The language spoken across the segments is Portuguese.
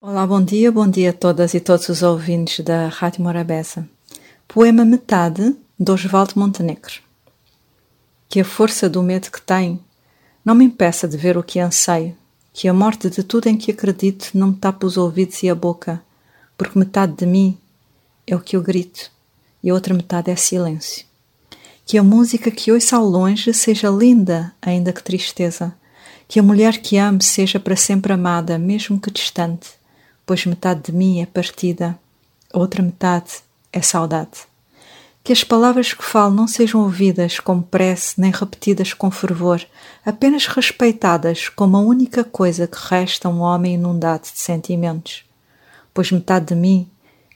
Olá, bom dia, bom dia a todas e todos os ouvintes da Rádio Morabeza. Poema Metade, de Osvaldo Montenegro. Que a força do medo que tenho não me impeça de ver o que anseio, que a morte de tudo em que acredito não me tape os ouvidos e a boca, porque metade de mim é o que eu grito e a outra metade é silêncio. Que a música que ouço ao longe seja linda, ainda que tristeza, que a mulher que amo seja para sempre amada, mesmo que distante pois metade de mim é partida, a outra metade é saudade. Que as palavras que falo não sejam ouvidas como prece, nem repetidas com fervor, apenas respeitadas como a única coisa que resta a um homem inundado de sentimentos. Pois metade de mim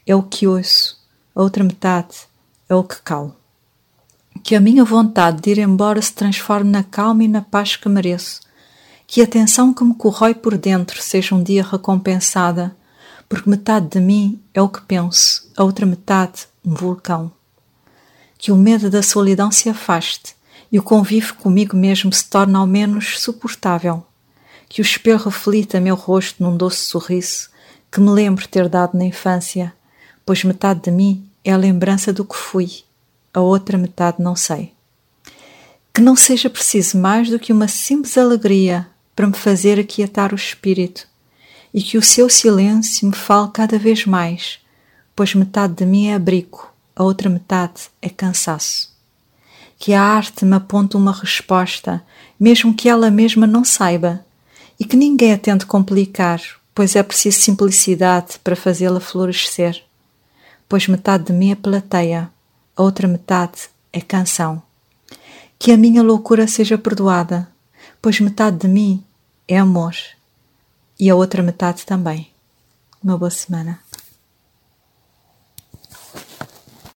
é o que ouço, a outra metade é o que calo. Que a minha vontade de ir embora se transforme na calma e na paz que mereço. Que a tensão que me corrói por dentro seja um dia recompensada porque metade de mim é o que penso, a outra metade, um vulcão. Que o medo da solidão se afaste e o convívio comigo mesmo se torne ao menos suportável. Que o espelho reflita meu rosto num doce sorriso que me lembro ter dado na infância, pois metade de mim é a lembrança do que fui, a outra metade não sei. Que não seja preciso mais do que uma simples alegria para me fazer aquietar o espírito e que o seu silêncio me fale cada vez mais, pois metade de mim é abrigo, a outra metade é cansaço. Que a arte me aponte uma resposta, mesmo que ela mesma não saiba, e que ninguém a tente complicar, pois é preciso simplicidade para fazê-la florescer. Pois metade de mim é plateia, a outra metade é canção. Que a minha loucura seja perdoada, pois metade de mim é amor e a outra metade também. Uma boa semana.